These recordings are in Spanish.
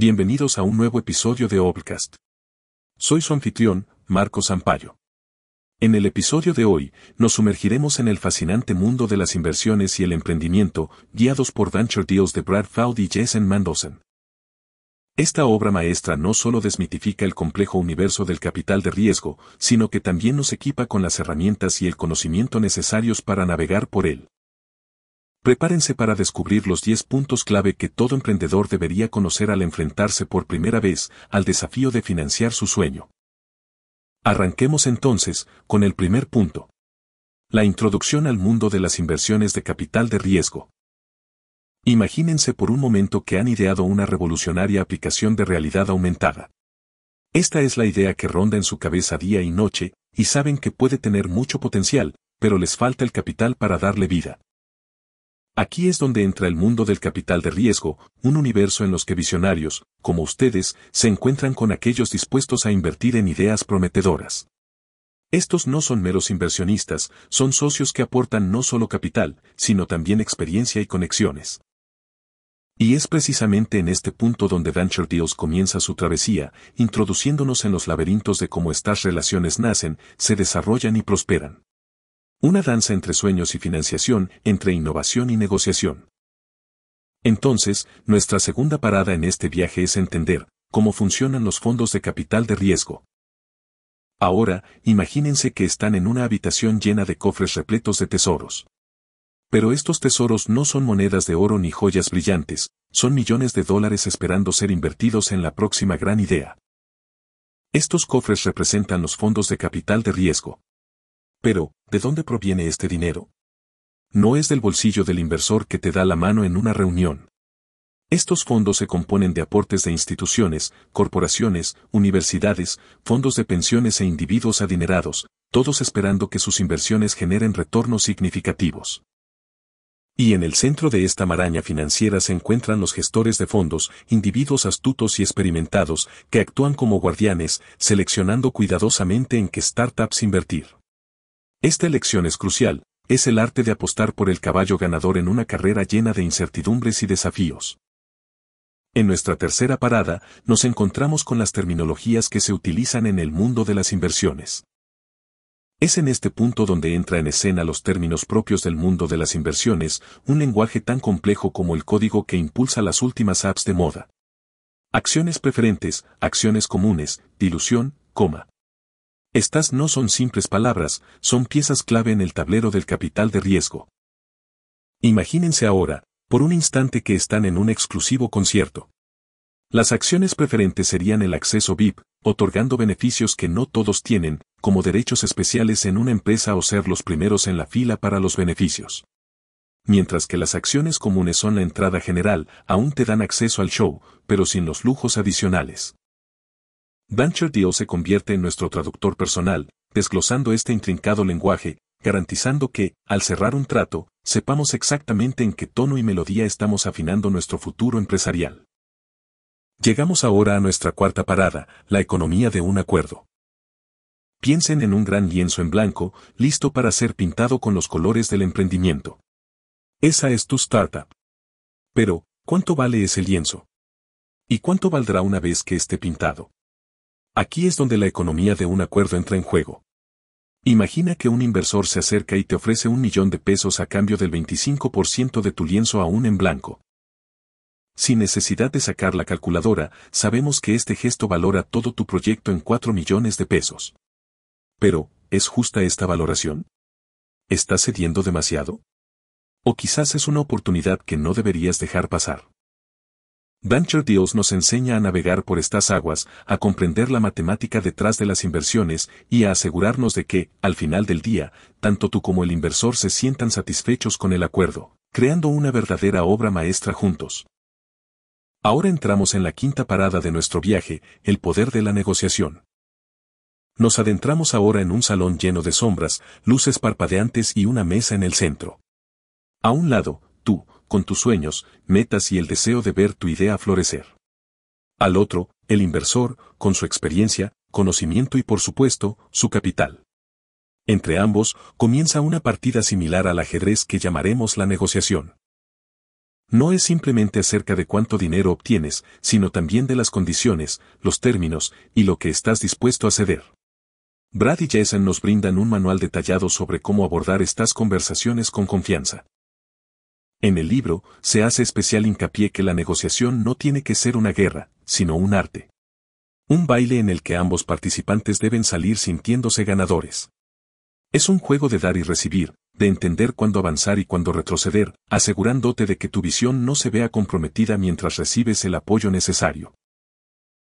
Bienvenidos a un nuevo episodio de Obcast. Soy su anfitrión, Marco Sampaio. En el episodio de hoy, nos sumergiremos en el fascinante mundo de las inversiones y el emprendimiento, guiados por Venture Deals de Brad Faud y Jason Mandelson. Esta obra maestra no solo desmitifica el complejo universo del capital de riesgo, sino que también nos equipa con las herramientas y el conocimiento necesarios para navegar por él. Prepárense para descubrir los 10 puntos clave que todo emprendedor debería conocer al enfrentarse por primera vez al desafío de financiar su sueño. Arranquemos entonces con el primer punto. La introducción al mundo de las inversiones de capital de riesgo. Imagínense por un momento que han ideado una revolucionaria aplicación de realidad aumentada. Esta es la idea que ronda en su cabeza día y noche, y saben que puede tener mucho potencial, pero les falta el capital para darle vida. Aquí es donde entra el mundo del capital de riesgo, un universo en los que visionarios, como ustedes, se encuentran con aquellos dispuestos a invertir en ideas prometedoras. Estos no son meros inversionistas, son socios que aportan no solo capital, sino también experiencia y conexiones. Y es precisamente en este punto donde Venture Deals comienza su travesía, introduciéndonos en los laberintos de cómo estas relaciones nacen, se desarrollan y prosperan. Una danza entre sueños y financiación, entre innovación y negociación. Entonces, nuestra segunda parada en este viaje es entender cómo funcionan los fondos de capital de riesgo. Ahora, imagínense que están en una habitación llena de cofres repletos de tesoros. Pero estos tesoros no son monedas de oro ni joyas brillantes, son millones de dólares esperando ser invertidos en la próxima gran idea. Estos cofres representan los fondos de capital de riesgo. Pero, ¿de dónde proviene este dinero? No es del bolsillo del inversor que te da la mano en una reunión. Estos fondos se componen de aportes de instituciones, corporaciones, universidades, fondos de pensiones e individuos adinerados, todos esperando que sus inversiones generen retornos significativos. Y en el centro de esta maraña financiera se encuentran los gestores de fondos, individuos astutos y experimentados, que actúan como guardianes, seleccionando cuidadosamente en qué startups invertir. Esta elección es crucial, es el arte de apostar por el caballo ganador en una carrera llena de incertidumbres y desafíos. En nuestra tercera parada, nos encontramos con las terminologías que se utilizan en el mundo de las inversiones. Es en este punto donde entra en escena los términos propios del mundo de las inversiones, un lenguaje tan complejo como el código que impulsa las últimas apps de moda. Acciones preferentes, acciones comunes, dilución, coma. Estas no son simples palabras, son piezas clave en el tablero del capital de riesgo. Imagínense ahora, por un instante que están en un exclusivo concierto. Las acciones preferentes serían el acceso VIP, otorgando beneficios que no todos tienen, como derechos especiales en una empresa o ser los primeros en la fila para los beneficios. Mientras que las acciones comunes son la entrada general, aún te dan acceso al show, pero sin los lujos adicionales. Venture Deal se convierte en nuestro traductor personal, desglosando este intrincado lenguaje, garantizando que, al cerrar un trato, sepamos exactamente en qué tono y melodía estamos afinando nuestro futuro empresarial. Llegamos ahora a nuestra cuarta parada, la economía de un acuerdo. Piensen en un gran lienzo en blanco, listo para ser pintado con los colores del emprendimiento. Esa es tu startup. Pero, ¿cuánto vale ese lienzo? ¿Y cuánto valdrá una vez que esté pintado? Aquí es donde la economía de un acuerdo entra en juego. Imagina que un inversor se acerca y te ofrece un millón de pesos a cambio del 25% de tu lienzo aún en blanco. Sin necesidad de sacar la calculadora, sabemos que este gesto valora todo tu proyecto en 4 millones de pesos. Pero, ¿es justa esta valoración? ¿Estás cediendo demasiado? O quizás es una oportunidad que no deberías dejar pasar. Venture Deals nos enseña a navegar por estas aguas, a comprender la matemática detrás de las inversiones y a asegurarnos de que, al final del día, tanto tú como el inversor se sientan satisfechos con el acuerdo, creando una verdadera obra maestra juntos. Ahora entramos en la quinta parada de nuestro viaje, el poder de la negociación. Nos adentramos ahora en un salón lleno de sombras, luces parpadeantes y una mesa en el centro. A un lado, con tus sueños, metas y el deseo de ver tu idea florecer. Al otro, el inversor, con su experiencia, conocimiento y por supuesto, su capital. Entre ambos, comienza una partida similar al ajedrez que llamaremos la negociación. No es simplemente acerca de cuánto dinero obtienes, sino también de las condiciones, los términos y lo que estás dispuesto a ceder. Brad y Jason nos brindan un manual detallado sobre cómo abordar estas conversaciones con confianza. En el libro, se hace especial hincapié que la negociación no tiene que ser una guerra, sino un arte. Un baile en el que ambos participantes deben salir sintiéndose ganadores. Es un juego de dar y recibir, de entender cuándo avanzar y cuándo retroceder, asegurándote de que tu visión no se vea comprometida mientras recibes el apoyo necesario.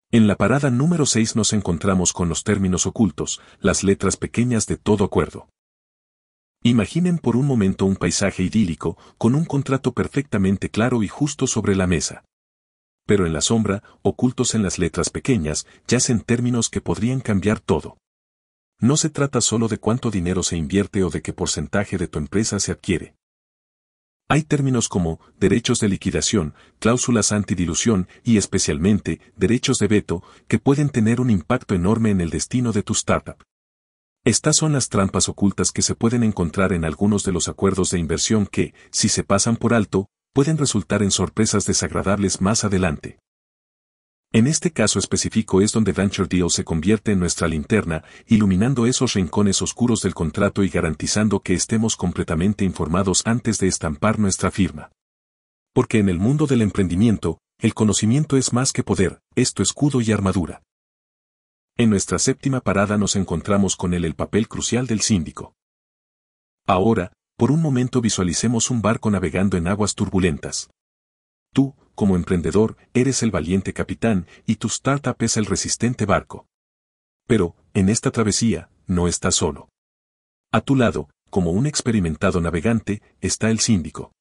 En la parada número 6 nos encontramos con los términos ocultos, las letras pequeñas de todo acuerdo. Imaginen por un momento un paisaje idílico, con un contrato perfectamente claro y justo sobre la mesa. Pero en la sombra, ocultos en las letras pequeñas, yacen términos que podrían cambiar todo. No se trata solo de cuánto dinero se invierte o de qué porcentaje de tu empresa se adquiere. Hay términos como derechos de liquidación, cláusulas antidilución y especialmente derechos de veto que pueden tener un impacto enorme en el destino de tu startup. Estas son las trampas ocultas que se pueden encontrar en algunos de los acuerdos de inversión que, si se pasan por alto, pueden resultar en sorpresas desagradables más adelante. En este caso específico es donde Venture Deal se convierte en nuestra linterna, iluminando esos rincones oscuros del contrato y garantizando que estemos completamente informados antes de estampar nuestra firma. Porque en el mundo del emprendimiento, el conocimiento es más que poder, es tu escudo y armadura. En nuestra séptima parada nos encontramos con él el papel crucial del síndico. Ahora, por un momento visualicemos un barco navegando en aguas turbulentas. Tú, como emprendedor, eres el valiente capitán y tu startup es el resistente barco. Pero, en esta travesía, no estás solo. A tu lado, como un experimentado navegante, está el síndico.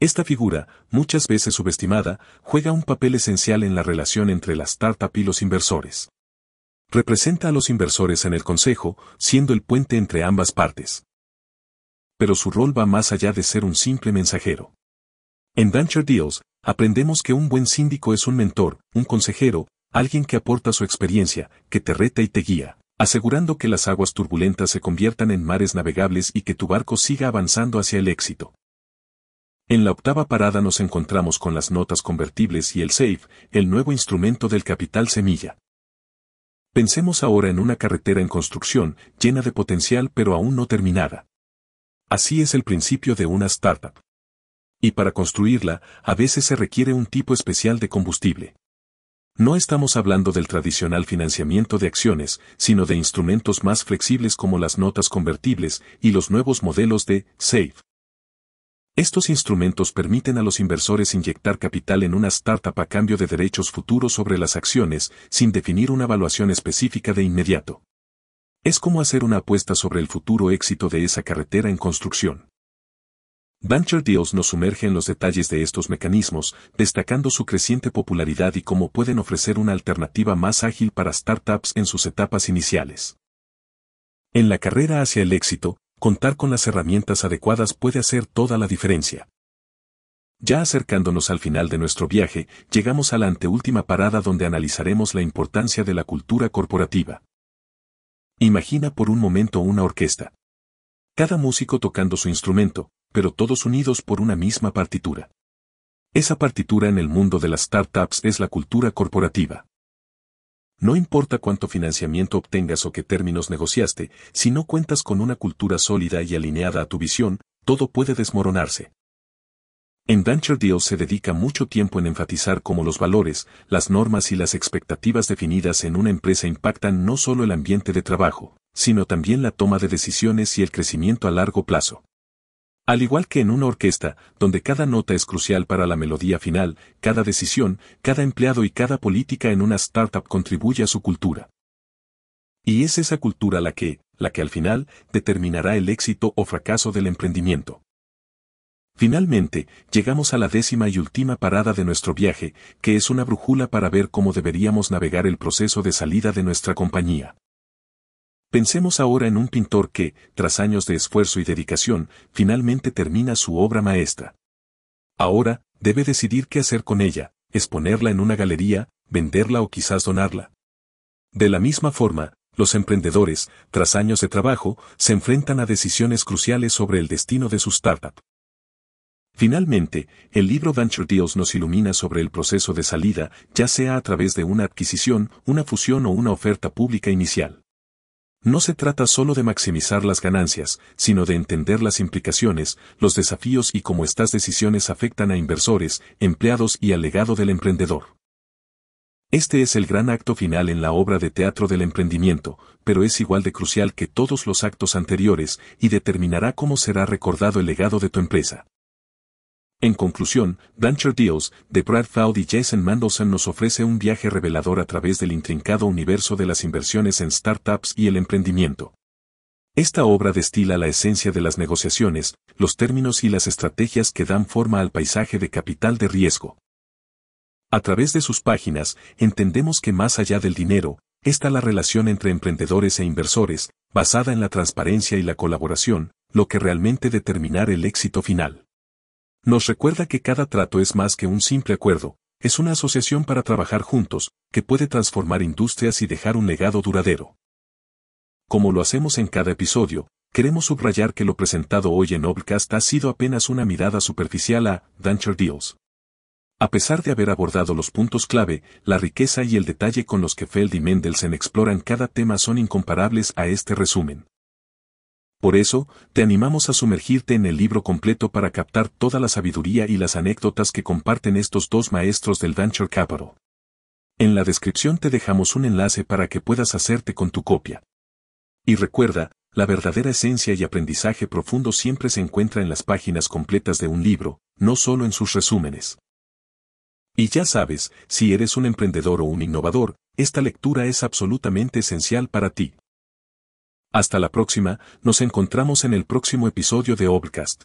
Esta figura, muchas veces subestimada, juega un papel esencial en la relación entre la startup y los inversores. Representa a los inversores en el consejo, siendo el puente entre ambas partes. Pero su rol va más allá de ser un simple mensajero. En Venture Deals, aprendemos que un buen síndico es un mentor, un consejero, alguien que aporta su experiencia, que te reta y te guía, asegurando que las aguas turbulentas se conviertan en mares navegables y que tu barco siga avanzando hacia el éxito. En la octava parada nos encontramos con las notas convertibles y el SAFE, el nuevo instrumento del capital semilla. Pensemos ahora en una carretera en construcción, llena de potencial pero aún no terminada. Así es el principio de una startup. Y para construirla, a veces se requiere un tipo especial de combustible. No estamos hablando del tradicional financiamiento de acciones, sino de instrumentos más flexibles como las notas convertibles y los nuevos modelos de SAFE. Estos instrumentos permiten a los inversores inyectar capital en una startup a cambio de derechos futuros sobre las acciones, sin definir una evaluación específica de inmediato. Es como hacer una apuesta sobre el futuro éxito de esa carretera en construcción. Venture Deals nos sumerge en los detalles de estos mecanismos, destacando su creciente popularidad y cómo pueden ofrecer una alternativa más ágil para startups en sus etapas iniciales. En la carrera hacia el éxito, contar con las herramientas adecuadas puede hacer toda la diferencia. Ya acercándonos al final de nuestro viaje, llegamos a la anteúltima parada donde analizaremos la importancia de la cultura corporativa. Imagina por un momento una orquesta. Cada músico tocando su instrumento, pero todos unidos por una misma partitura. Esa partitura en el mundo de las startups es la cultura corporativa. No importa cuánto financiamiento obtengas o qué términos negociaste, si no cuentas con una cultura sólida y alineada a tu visión, todo puede desmoronarse. En Venture Deals se dedica mucho tiempo en enfatizar cómo los valores, las normas y las expectativas definidas en una empresa impactan no solo el ambiente de trabajo, sino también la toma de decisiones y el crecimiento a largo plazo. Al igual que en una orquesta, donde cada nota es crucial para la melodía final, cada decisión, cada empleado y cada política en una startup contribuye a su cultura. Y es esa cultura la que, la que al final, determinará el éxito o fracaso del emprendimiento. Finalmente, llegamos a la décima y última parada de nuestro viaje, que es una brújula para ver cómo deberíamos navegar el proceso de salida de nuestra compañía. Pensemos ahora en un pintor que, tras años de esfuerzo y dedicación, finalmente termina su obra maestra. Ahora, debe decidir qué hacer con ella, exponerla en una galería, venderla o quizás donarla. De la misma forma, los emprendedores, tras años de trabajo, se enfrentan a decisiones cruciales sobre el destino de su startup. Finalmente, el libro Venture Deals nos ilumina sobre el proceso de salida, ya sea a través de una adquisición, una fusión o una oferta pública inicial. No se trata solo de maximizar las ganancias, sino de entender las implicaciones, los desafíos y cómo estas decisiones afectan a inversores, empleados y al legado del emprendedor. Este es el gran acto final en la obra de teatro del emprendimiento, pero es igual de crucial que todos los actos anteriores y determinará cómo será recordado el legado de tu empresa. En conclusión, Venture Deals, de Brad Feld y Jason Mandelson nos ofrece un viaje revelador a través del intrincado universo de las inversiones en startups y el emprendimiento. Esta obra destila la esencia de las negociaciones, los términos y las estrategias que dan forma al paisaje de capital de riesgo. A través de sus páginas, entendemos que más allá del dinero, está la relación entre emprendedores e inversores, basada en la transparencia y la colaboración, lo que realmente determinar el éxito final. Nos recuerda que cada trato es más que un simple acuerdo, es una asociación para trabajar juntos, que puede transformar industrias y dejar un legado duradero. Como lo hacemos en cada episodio, queremos subrayar que lo presentado hoy en Obcast ha sido apenas una mirada superficial a Venture Deals. A pesar de haber abordado los puntos clave, la riqueza y el detalle con los que Feld y Mendelssohn exploran cada tema son incomparables a este resumen. Por eso, te animamos a sumergirte en el libro completo para captar toda la sabiduría y las anécdotas que comparten estos dos maestros del Venture Capital. En la descripción te dejamos un enlace para que puedas hacerte con tu copia. Y recuerda, la verdadera esencia y aprendizaje profundo siempre se encuentra en las páginas completas de un libro, no solo en sus resúmenes. Y ya sabes, si eres un emprendedor o un innovador, esta lectura es absolutamente esencial para ti. Hasta la próxima, nos encontramos en el próximo episodio de Obcast.